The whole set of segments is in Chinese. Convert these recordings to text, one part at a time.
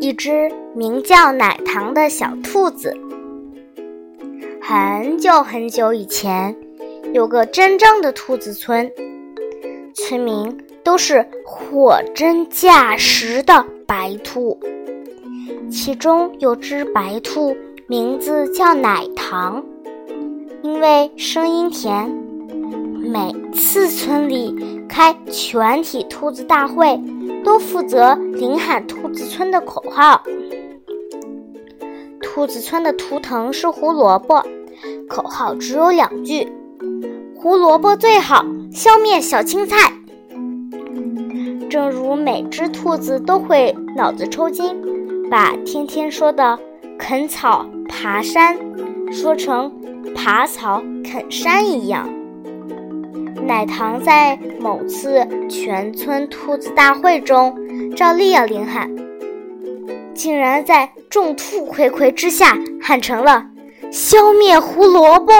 一只名叫奶糖的小兔子。很久很久以前，有个真正的兔子村，村民都是货真价实的白兔。其中有只白兔，名字叫奶糖，因为声音甜，每次村里开全体兔子大会。都负责领喊兔子村的口号。兔子村的图腾是胡萝卜，口号只有两句：“胡萝卜最好，消灭小青菜。”正如每只兔子都会脑子抽筋，把天天说的“啃草爬山”说成“爬草啃山”一样。奶糖在某次全村兔子大会中，照例要领喊，竟然在众兔睽睽之下喊成了“消灭胡萝卜”。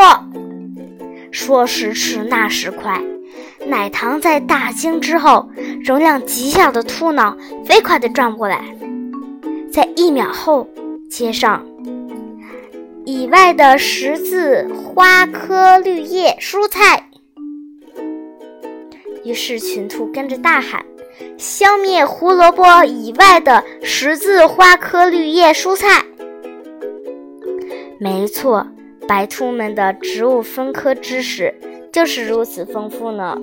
说时迟，那时快，奶糖在大惊之后，容量极小的兔脑飞快地转过来，在一秒后接上以外的十字花科绿叶蔬菜。于是，群兔跟着大喊：“消灭胡萝卜以外的十字花科绿叶蔬菜！”没错，白兔们的植物分科知识就是如此丰富呢。